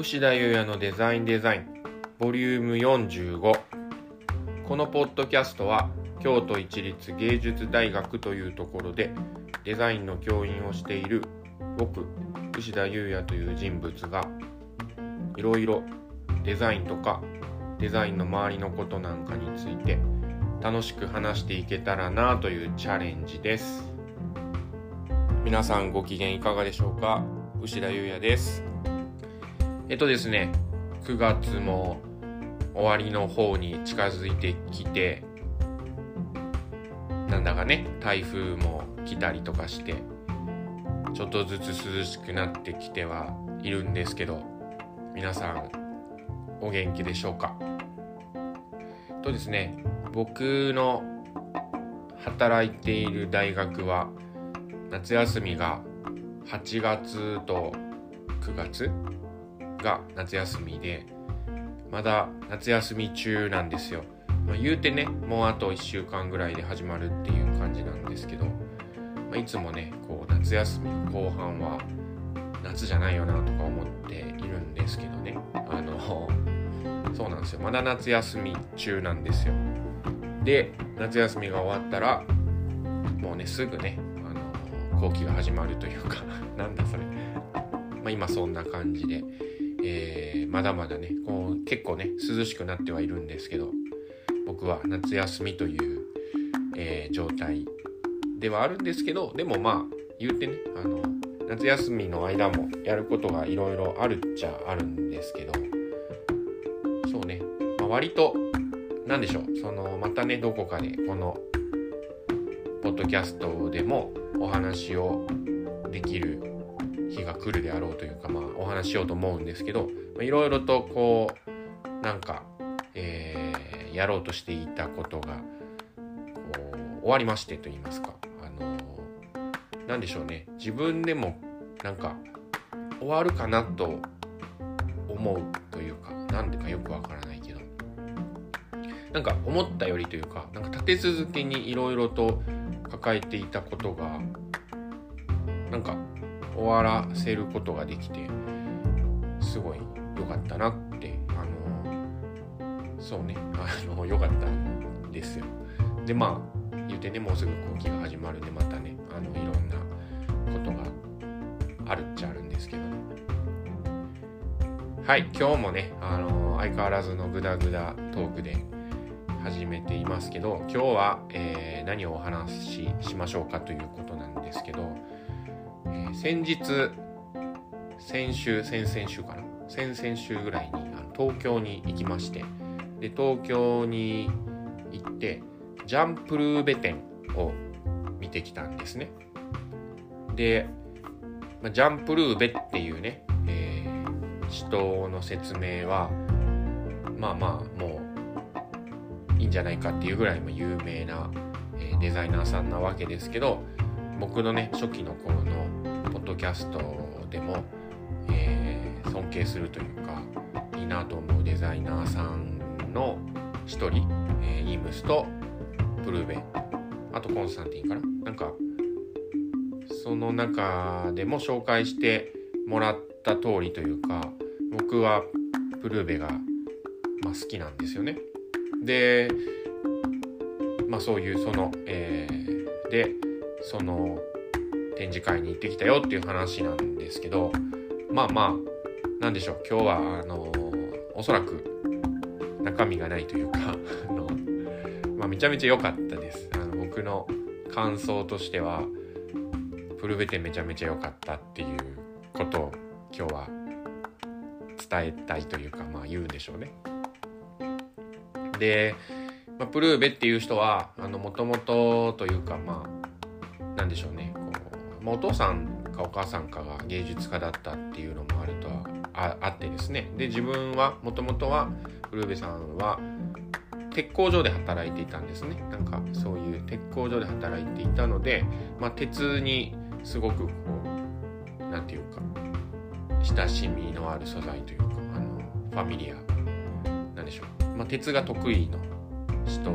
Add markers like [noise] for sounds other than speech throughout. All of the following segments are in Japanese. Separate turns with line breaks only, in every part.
牛田優也のデザインデザインボリューム45このポッドキャストは京都市立芸術大学というところでデザインの教員をしている僕牛田優也という人物がいろいろデザインとかデザインの周りのことなんかについて楽しく話していけたらなというチャレンジです。皆さんご機嫌いかがでしょうか？牛田優也です。えっとですね9月も終わりの方に近づいてきてなんだかね台風も来たりとかしてちょっとずつ涼しくなってきてはいるんですけど皆さんお元気でしょうか？とですね僕の働いている大学は夏休みが8月と9月が夏休みでまだ夏休み中なんですよ、まあ、言うてねもうあと1週間ぐらいで始まるっていう感じなんですけど、まあ、いつもねこう夏休み後半は夏じゃないよなとか思っているんですけどね。あのそうなんですよ。まだ夏休み中なんですよ。で夏休みが終わったらもうねすぐねあの後期が始まるというか [laughs] なんだそれ。まあ今そんな感じで。えー、まだまだねこう結構ね涼しくなってはいるんですけど僕は夏休みという、えー、状態ではあるんですけどでもまあ言うてねあの夏休みの間もやることがいろいろあるっちゃあるんですけどそうね、まあ、割と何でしょうそのまたねどこかでこのポッドキャストでもお話をできる日が来るであろうというか、まあ、お話ししようと思うんですけどいろいろとこうなんか、えー、やろうとしていたことがこう終わりましてと言いますか。あの何でしょうね。自分でもなんか終わるかなと思うというかなんでかよくわからないけど。なんか思ったよりというかなんか立て続けにいろいろと抱えていたことがなんか終わらせることができてすごい良かったなってあのそうねあの良かったです。よでまあ言うてねもうすぐ後期が始まるんでまたねあのいろんなことがあるっちゃあるんですけど。はい今日もねあの相変わらずのグダグダトークで始めていますけど今日は、えー、何をお話ししましょうかということなんですけど先日先週先々週かな？先々週ぐらいにあの東京に行きまして。で東京に行ってジャンプルーベ展を見てきたんですね。で、まあ、ジャンプルーベっていうね、えー、人の説明はまあまあもういいんじゃないかっていうぐらい有名な、えー、デザイナーさんなわけですけど僕のね初期の頃のドキャストでも、えー、尊敬するというかいいなと思うデザイナーさんの一人、えー、イームスとプルーベあとコンスタンティンかな？なんかその中でも紹介してもらった通りというか僕はプルーベが、まあ、好きなんですよね。でまあそういうその、えー、でその展示会に行ってきたよっていう話なんですけどまあまあなんでしょう。今日はあのおそらく中身がないというか [laughs] あの、まあ、めちゃめちゃ良かったです。あの僕の感想としてはプルベテめちゃめちゃ良かったっていうことを今日は伝えたいというかまあ言うんでしょうね。で、まあ、プルーベっていう人はもともとというかまあなんでしょうね。まあ、お父さんかお母さんかが芸術家だったっていうのもあるとはあってですね。で自分はもともとは古部さんは鉄工所で働いていたんですね。なんかそういう鉄工所で働いていたので、まあ、鉄にすごくこう何て言うか親しみのある素材というかあのファミリアなんでしょう、まあ、鉄が得意の人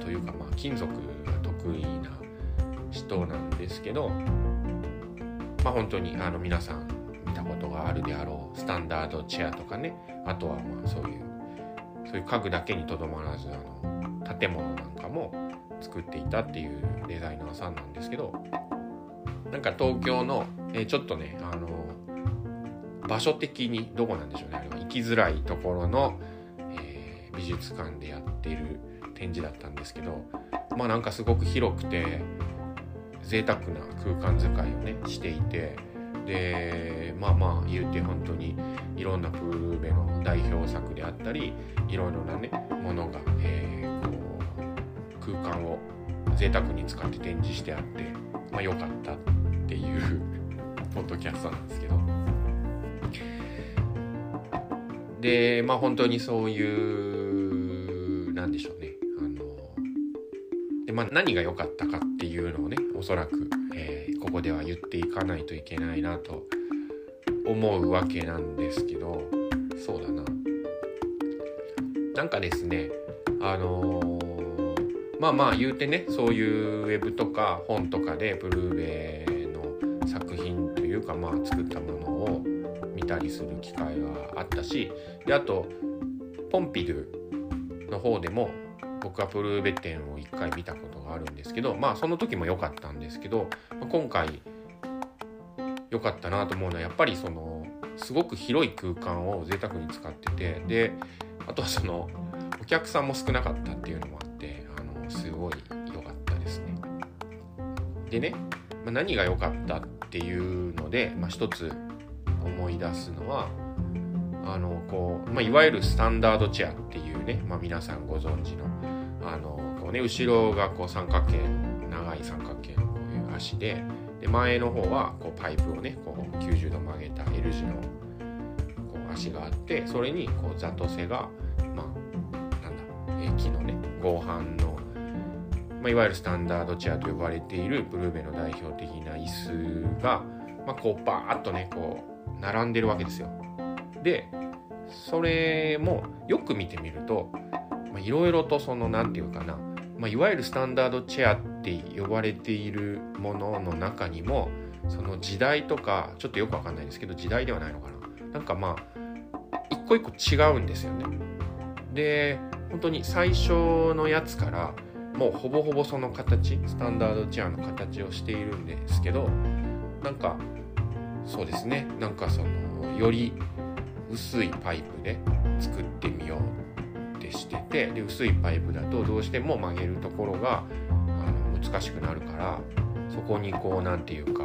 というか、まあ、金属が得意な人なんですけど、まあ、本当にあの皆さん見たことがあるであろうスタンダードチェアとかねあとはまあそういうそういう家具だけにとどまらずあの建物なんかも作っていたっていうデザイナーさんなんですけどなんか東京の、え、ちょっとねあの場所的にどこなんでしょうね。あれは行きづらいところの、えー、美術館でやってる展示だったんですけどまあなんかすごく広くて贅沢な空間使いをねしていてでまあまあ言うて本当にいろんなプールベの代表作であったりいろいろなねものが、えー、こう空間を贅沢に使って展示してあってまあ良かったっていう [laughs] ポッドキャストなんですけど。でまあ本当にそういうまあ、何が良かったかっていうのをねおそらく、えー、ここでは言っていかないといけないなと思うわけなんですけどそうだな。なんかですねあのー、まあまあ言うてねそういうウェブとか本とかでブルーベイの作品というかまあ作ったものを見たりする機会はあったしであとポンピドゥの方でも僕はプルーベ展を一回見たことがあるんですけどまあその時も良かったんですけど今回良かったなと思うのはやっぱりそのすごく広い空間を贅沢に使っててであとはそのお客さんも少なかったっていうのもあってあのすごい良かったですね。でね、まあ、何が良かったっていうので、まあ、一つ思い出すのはあのこう、まあ、いわゆるスタンダードチェアっていうね、まあ、皆さんご存知のあのこう、ね、後ろがこう三角形長い三角形のこういう足でで前の方はこうパイプをねこう90度曲げた L 字のこう足があってそれにこうザトセが、まあ、なんだ、え木のね合板の、まあ、いわゆるスタンダードチェアと呼ばれているブルーベの代表的な椅子が、まあ、こうバーッとねこう並んでるわけですよ。でそれもよく見てみるといろいろとその何て言うかな、まあ、いわゆるスタンダードチェアって呼ばれているものの中にもその時代とかちょっとよくわかんないですけど時代ではないのかななんかまあ一個一個違うんですよね。で本当に最初のやつからもうほぼほぼその形スタンダードチェアの形をしているんですけどなんかそうですねなんかそのより薄いパイプで作ってみようってしててで薄いパイプだとどうしても曲げるところがあの難しくなるからそこにこう何て言うか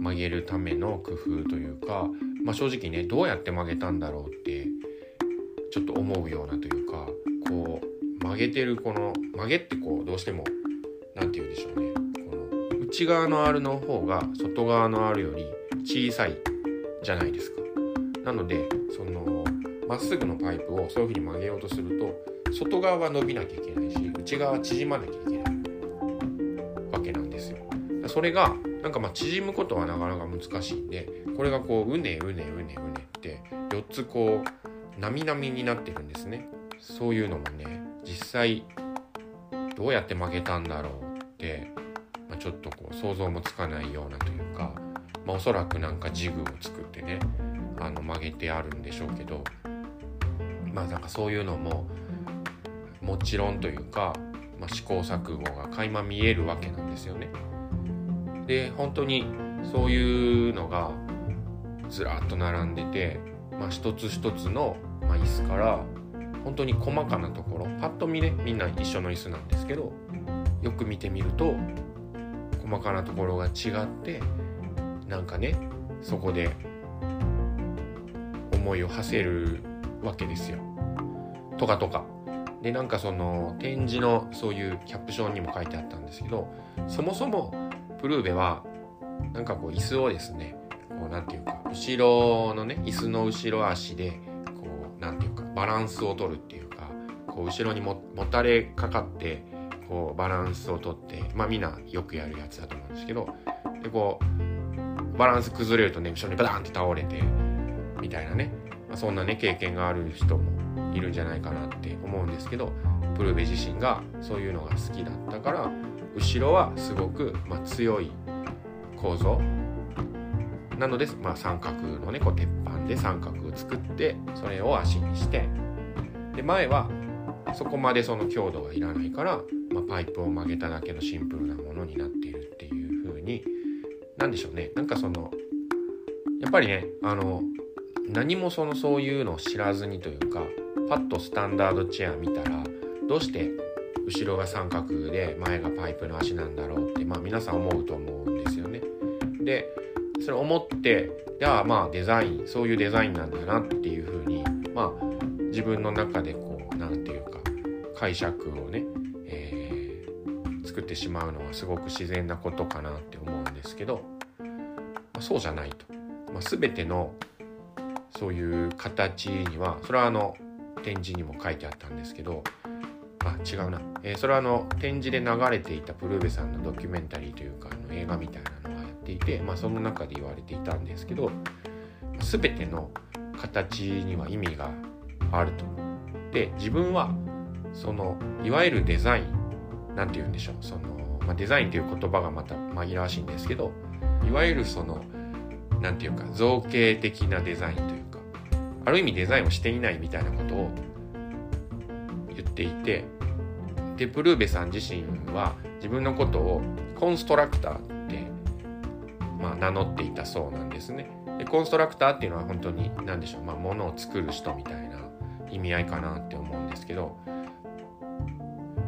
曲げるための工夫というか、まあ、正直ねどうやって曲げたんだろうってちょっと思うようなというかこう曲げてるこの曲げってこうどうしても何て言うんでしょうねこの内側の R の方が外側の R より小さいじゃないですか。なのでそのまっすぐのパイプをそういうふうに曲げようとすると外側は伸びなきゃいけないし内側は縮まなきゃいけないわけなんですよ。それがなんかまあ縮むことはなかなか難しいんでこれがこううねうねうねうねって4つこうなみなみになってるんですね。そういうのもね実際どうやって曲げたんだろうって、まあ、ちょっとこう想像もつかないようなというか、まあ、おそらくなんかジグを作ってねあの曲げてあるんでしょうけどまあなんかそういうのももちろんというか、まあ、試行錯誤が垣間見えるわけなんですよね。で本当にそういうのがずらっと並んでて、まあ、一つ一つの、ま、椅子から本当に細かなところパッと見ねみんな一緒の椅子なんですけどよく見てみると細かなところが違ってなんかねそこで思いを馳せるわけですよ。とかとか。でなんかその展示のそういうキャプションにも書いてあったんですけどそもそもプルーベはなんかこう椅子をですねこうなんていうか後ろのね椅子の後ろ足でこうなんていうかバランスを取るっていうかこう後ろにももたれかかってこうバランスを取ってまあみんなよくやるやつだと思うんですけどでこうバランス崩れるとね後ろにバタンって倒れてみたいなね、まあ、そんなね経験がある人もいるんじゃないかなって思うんですけどプルベ自身がそういうのが好きだったから後ろはすごく、まあ、強い構造。なので、まあ、三角のねこう鉄板で三角を作ってそれを足にしてで前はそこまでその強度がいらないから、まあ、パイプを曲げただけのシンプルなものになっているっていう風に何でしょうね。なんかそのやっぱりねあの何もそのそういうのを知らずにというかパッとスタンダードチェア見たらどうして後ろが三角で前がパイプの足なんだろうってまあ皆さん思うと思うんですよね。でそれ思ってじゃあまあデザインそういうデザインなんだなっていうふうにまあ自分の中でこう何て言うか解釈をね、えー、作ってしまうのはすごく自然なことかなって思うんですけど、まあ、そうじゃないと。まあ、全てのそういう形にはそれはあの展示にも書いてあったんですけどあ違うな、えー、それはあの展示で流れていたプルーベさんのドキュメンタリーというかあの映画みたいなのがやっていて、まあ、その中で言われていたんですけど全ての形には意味があると。で自分はそのいわゆるデザインなんて言うんでしょうその、まあ、デザインという言葉がまた紛らわしいんですけどいわゆるその何て言うか造形的なデザインというある意味デザインをしていないみたいなことを言っていてでプルーベさん自身は自分のことをコンストラクターって、まあ、名乗っていたそうなんですね。でコンストラクターっていうのは本当に何でしょう、まあ、物を作る人みたいな意味合いかなって思うんですけど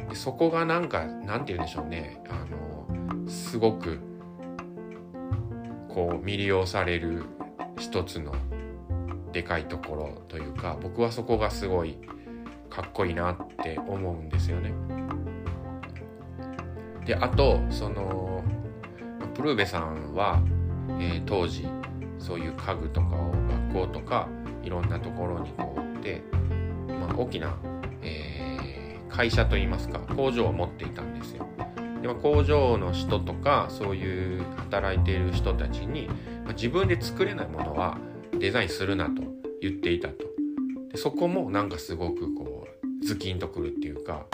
でそこがなんかなんて言うんでしょうねあのすごくこう魅了される一つのでかいところというか僕はそこがすごいかっこいいなって思うんですよね。であとそのプルーベさんは、えー、当時そういう家具とかを学校とかいろんなところにこう売って、まあ、大きな、えー、会社といいますか工場を持っていたんですよ。でまあ、工場の人とかそういう働いている人たちに、まあ、自分で作れないものはデザインするなと言っていたと。でそこもなんかすごくこうズキンとくるっていうか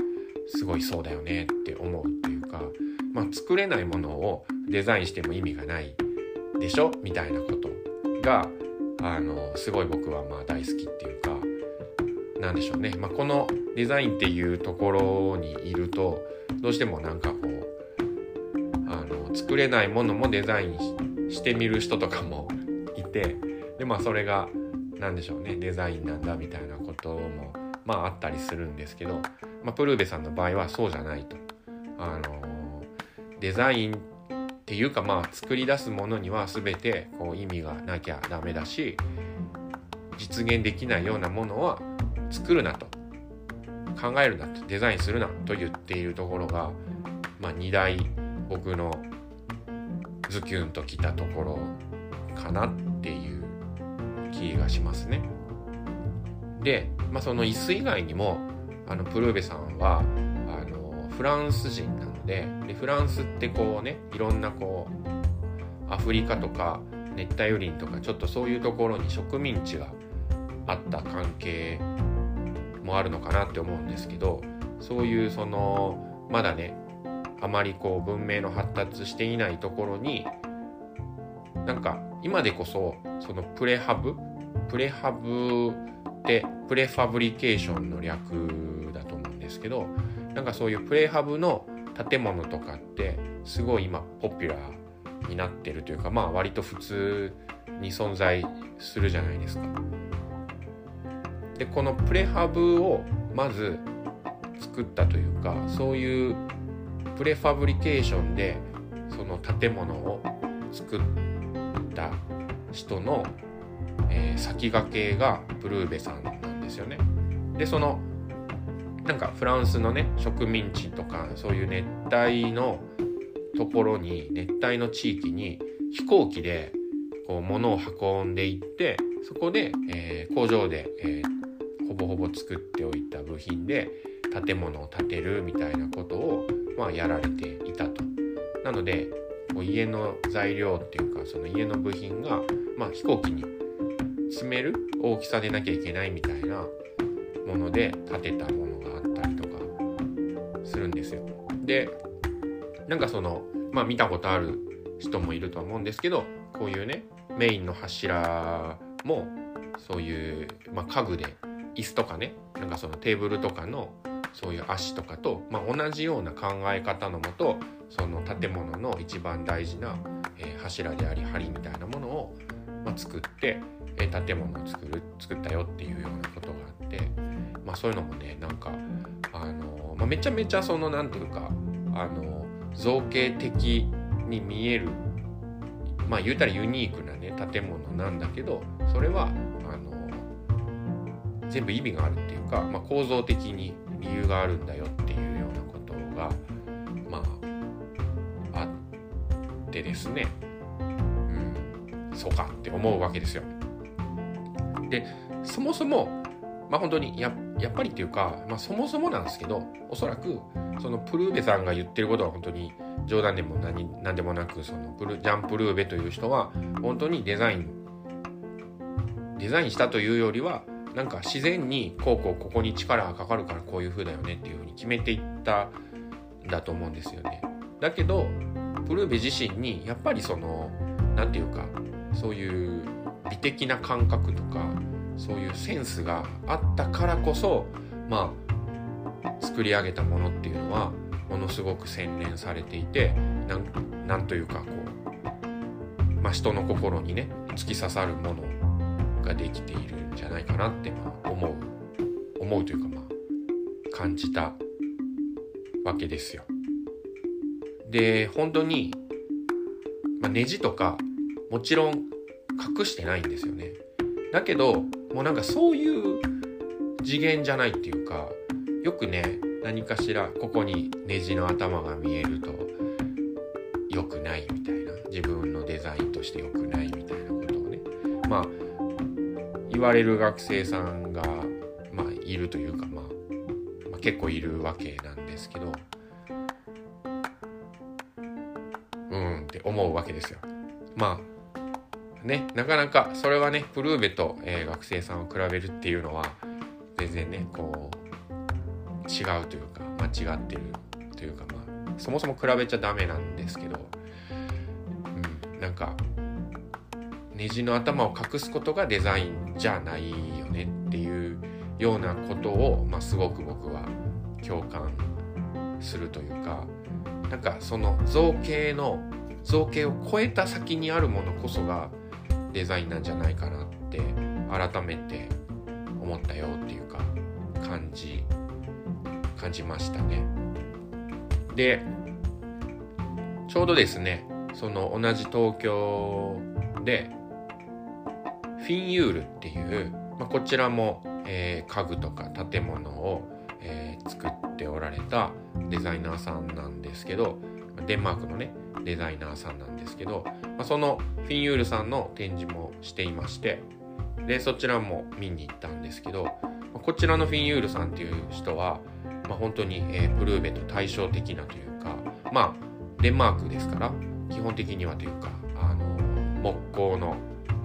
すごいそうだよねって思うっていうか、まあ、作れないものをデザインしても意味がないでしょ？みたいなことがあのすごい僕はまあ大好きっていうかなんでしょうね、まあ、このデザインっていうところにいるとどうしてもなんかこうあの作れないものもデザインしてみる人とかもいてでまあそれが何でしょうねデザインなんだみたいなこともまああったりするんですけど、まあ、プルーベさんの場合はそうじゃないと。あのデザインっていうかまあ作り出すものには全てこう意味がなきゃダメだし実現できないようなものは作るなと考えるなとデザインするなと言っているところが、まあ、2大僕のズキュンときたところかなって気がしますね。で、まあ、その椅子以外にもあのプルーベさんはあのフランス人なのででフランスってこうねいろんなこうアフリカとか熱帯雨林とかちょっとそういうところに植民地があった関係もあるのかなって思うんですけどそういうそのまだねあまりこう文明の発達していないところになんか今でこそそのプレハブプレハブってプレファブリケーションの略だと思うんですけどなんかそういうプレハブの建物とかってすごい今ポピュラーになってるというかまあ割と普通に存在するじゃないですか。でこのプレハブをまず作ったというかそういうプレファブリケーションでその建物を作った人の、えー、先駆けがブルーベさんなんですよね。でそのなんかフランスのね植民地とかそういう熱帯のところに熱帯の地域に飛行機でこう物を運んでいってそこで、えー、工場で、えー、ほぼほぼ作っておいた部品で建物を建てるみたいなことをまあ、やられていたと。なのでこう家の材料っていうかその家の部品が、まあ、飛行機に積める？大きさでなきゃいけないみたいなもので建てたものがあったりとかするんですよ。でなんかそのまあ見たことある人もいるとは思うんですけどこういうねメインの柱もそういう、まあ、家具で椅子とかねなんかそのテーブルとかのそういう足とかと、まあ、同じような考え方のもとその建物の一番大事な、えー、柱であり梁みたいなものを、ま、作って、え、建物を作る作ったよっていうようなことがあって、まあ、そういうのもねなんか、あのまあ、めちゃめちゃその何て言うか、あの造形的に見えるまあ言うたらユニークなね建物なんだけどそれはあの全部意味があるっていうか、まあ、構造的に理由があるんだよっていうようなことがまああってですね。そうかって思うわけですよ。でそもそもまあ本当にややっぱりっていうか、まあ、そもそもなんですけどおそらくそのプルーベさんが言ってることは本当に冗談でも何何でもなくそのプルジャン・プルーベという人は本当にデザインデザインしたというよりはなんか自然にこうこうここに力がかかるからこういう風だよねっていう風に決めていったんだと思うんですよね。だけどプルーベ自身にやっぱりその何て言うかそういう美的な感覚とかそういうセンスがあったからこそまあ作り上げたものっていうのはものすごく洗練されていてなんなんというかこう、まあ、人の心にね突き刺さるものができているんじゃないかなってまあ思う思うというかまあ感じたわけですよ。で本当に、まあ、ネジとかもちろん隠してないんですよね。だけどもうなんかそういう次元じゃないっていうかよくね何かしらここにネジの頭が見えると良くないみたいな自分のデザインとして良くないみたいなことをねまあ言われる学生さんが、まあ、いるというか、まあ、まあ結構いるわけなんですけどうんって思うわけですよ。まあね。なかなかそれはねプルーベと、えー、学生さんを比べるっていうのは全然ねこう違うというか間違ってるというかまあそもそも比べちゃダメなんですけど、うん、なんかネジの頭を隠すことがデザインじゃないよねっていうようなことを、まあ、すごく僕は共感するというかなんかその造形の造形を超えた先にあるものこそがデザインなんじゃないかなって改めて思ったよっていうか感じ感じましたね。でちょうどですねその同じ東京でフィンユールっていう、まあ、こちらも、えー、家具とか建物を、えー、作っておられたデザイナーさんなんですけどデンマークのねデザイナーさんなんですけど、まあ、そのフィンユールさんの展示もしていましてでそちらも見に行ったんですけどまこちらのフィンユールさんっていう人は、まあ、本当に、えー、プルーベと対照的なというかまあデンマークですから基本的にはというかあの木工の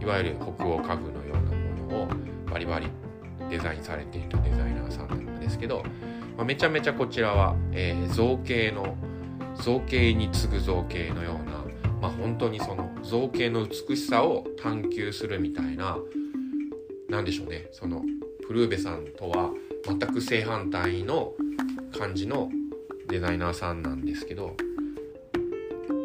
いわゆる北欧家具のようなものをバリバリデザインされているデザイナーさんなんですけど、まあ、めちゃめちゃこちらは、えー、造形の造形に次ぐ造形のような、まあ、本当にその造形の美しさを探求するみたいな何でしょうね。そのプルーベさんとは全く正反対の感じのデザイナーさんなんですけど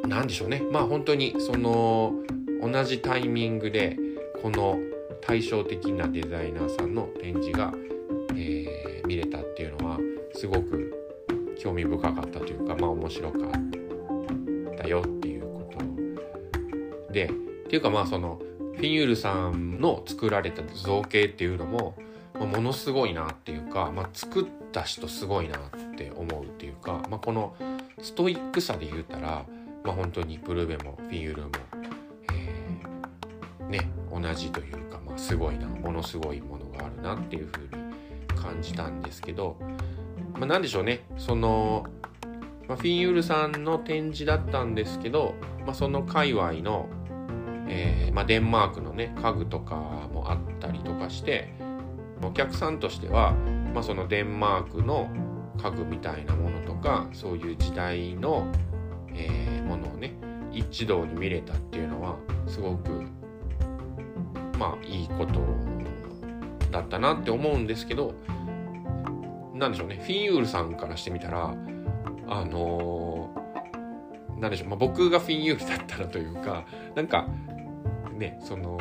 何でしょうね。まあ本当にその同じタイミングでこの対照的なデザイナーさんの展示が、えー、見れたっていうのはすごく興味深かったというかまあ面白かったよっていうことでっていうかまあそのフィンユールさんの作られた造形っていうのも、まあ、ものすごいなっていうか、まあ、作った人すごいなって思うっていうか、まあ、このストイックさで言うたら、まあ、本当にプルベもフィンユールもえね同じというか、まあ、すごいなものすごいものがあるなっていうふうに感じたんですけど、まあ、何でしょうね。その、まあ、フィンユールさんの展示だったんですけど、まあ、その界隈の、えーま、デンマークのね家具とかもあったりとかしてお客さんとしては、ま、そのデンマークの家具みたいなものとかそういう時代の、えー、ものをね一堂に見れたっていうのはすごくまあいいことだったなって思うんですけどなんでしょうね。フィンユールさんからしてみたらあのー、なんでしょう、まあ、僕がフィンユールだったらというかなんかねその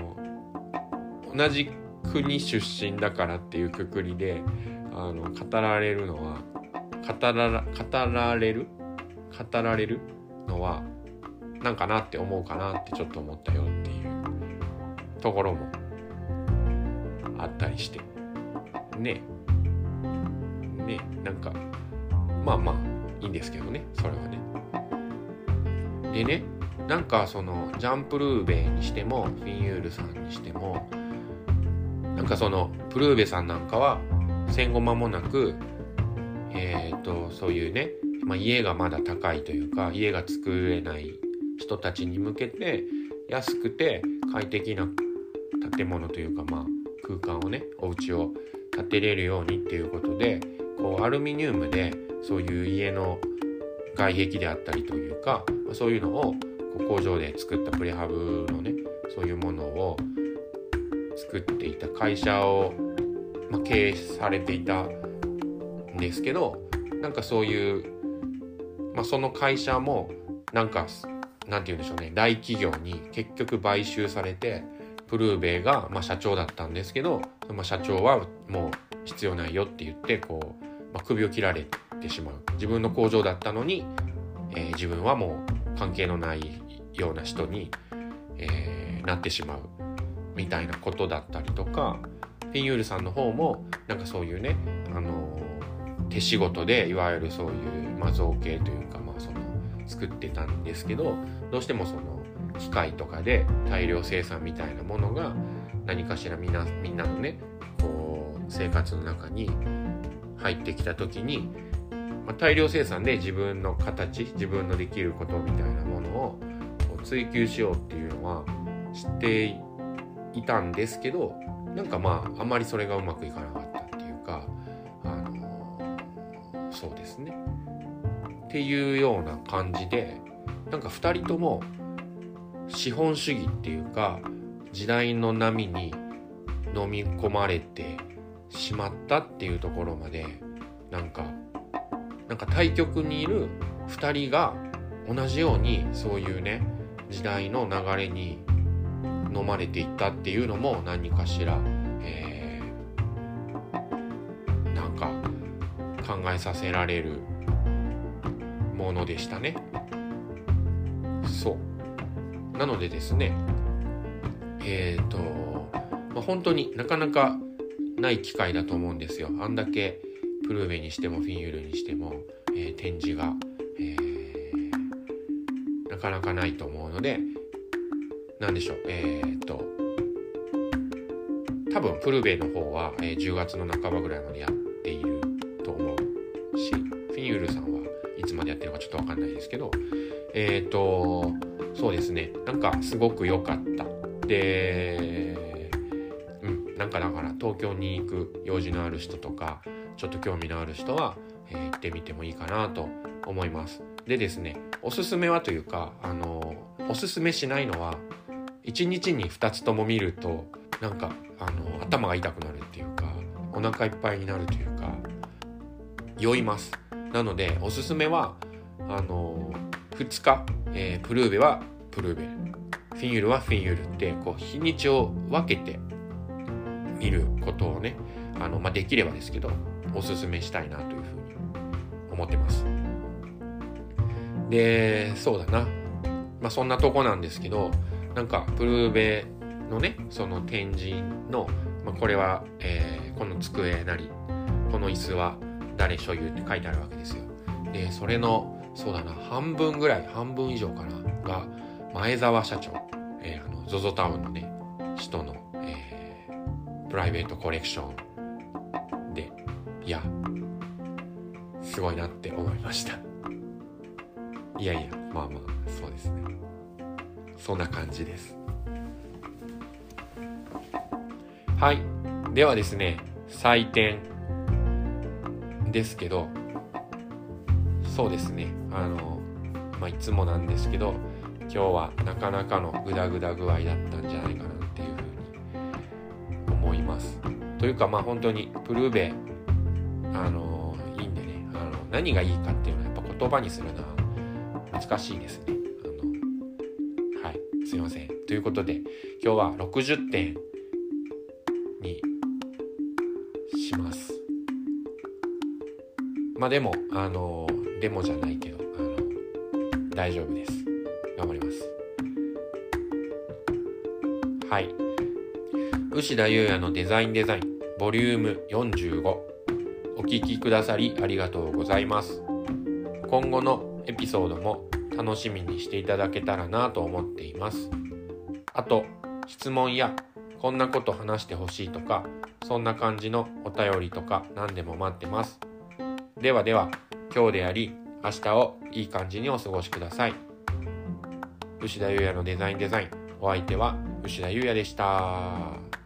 同じ国出身だからっていうくくりであの語られるのは語ら語られる？語られる？のはなんかなって思うかなってちょっと思ったよっていうところもあったりして。ね。ねなんかまあまあいいんですけどねそれはね。でねなんかそのジャンプルーベにしてもフィンユールさんにしてもなんかそのプルーベさんなんかは戦後間もなくえっ、ー、とそういうね、まあ、家がまだ高いというか家が作れない人たちに向けて安くて快適な建物というかまあ空間をねお家を建てれるようにっていうことでこうアルミニウムでそういう家の外壁であったりというかそういうのを工場で作ったプレハブのねそういうものを作っていた会社を、まあ、経営されていたんですけどなんかそういう、まあ、その会社もなんかなんて言うんでしょうね大企業に結局買収されてプルーベイが、まあ、社長だったんですけど、まあ、社長はもう必要ないよって言ってこうまあ、首を切られてしまう。自分の工場だったのに、えー、自分はもう関係のないような人に、えー、なってしまう。みたいなことだったりとかフィンユールさんの方もなんかそういうね、あの、手仕事でいわゆるそういう、まあ、造形というか、まあ、その作ってたんですけどどうしてもその機械とかで大量生産みたいなものが何かしらみんなみんなのねこう生活の中に入ってきた時に、まあ、大量生産で自分の形自分のできることみたいなものを追求しようっていうのは知っていたんですけどなんかまああまりそれがうまくいかなかったっていうかあのそうですね。っていうような感じでなんか2人とも資本主義っていうか時代の波に飲み込まれてしまったっていうところまでなんかなんか対極にいる2人が同じようにそういうね時代の流れに飲まれていったっていうのも何かしら、えー、なんか考えさせられるものでしたね。そうなのでですねえっ、ー、と、まあ、本当になかなかない機会だと思うんですよ。あんだけプルーベにしてもフィンユルにしても、えー、展示が、えー、なかなかないと思うので何でしょう。えー、っと多分プルーベの方は、え、10月の半ばぐらいまでやっていると思うしフィンユルさんはいつまでやってるかちょっと分かんないですけどえっとそうですね。なんかすごく良かった。でなんかだから東京に行く用事のある人とかちょっと興味のある人は、えー、行ってみてもいいかなと思います。でですねおすすめはというかあのおすすめしないのは1日に2つとも見るとなんかあの頭が痛くなるっていうかお腹いっぱいになるというか酔います。なのでおすすめはあの2日、え、プルーベはプルーベ。フィンユルはフィンユルってこう日にちを分けて見ることをねあの、まあ、できればですけどおすすめしたいなというふうに思ってます。でそうだな。まあそんなとこなんですけどなんかプルーベのねその展示の、まあ、これは、えー、この机なりこの椅子は誰所有って書いてあるわけですよ。でそれのそうだな半分ぐらい半分以上かなが前澤社長、えー、あの ZOZO タウンのね人のプライベートコレクションで、いや、すごいなって思いました。いやいや、まあまあ、そうですね。そんな感じです。はい。ではですね、採点ですけど、そうですね、あの、まあ、いつもなんですけど、今日はなかなかのグダグダ具合だったんじゃないかなというかまあ本当にプルーベあのいいんでねあの何がいいかっていうのはやっぱ言葉にするのは難しいですね。あのはいすいません。ということで今日は60点にします。まあでもあのデモじゃないけどあの大丈夫です。頑張ります。はい。牛田優也のデザインデザインボリューム45お聴きくださりありがとうございます。今後のエピソードも楽しみにしていただけたらなと思っています。あと質問やこんなこと話してほしいとかそんな感じのお便りとか何でも待ってます。ではでは今日であり明日をいい感じにお過ごしください。牛田優也のデザインデザインお相手は牛田優也でした。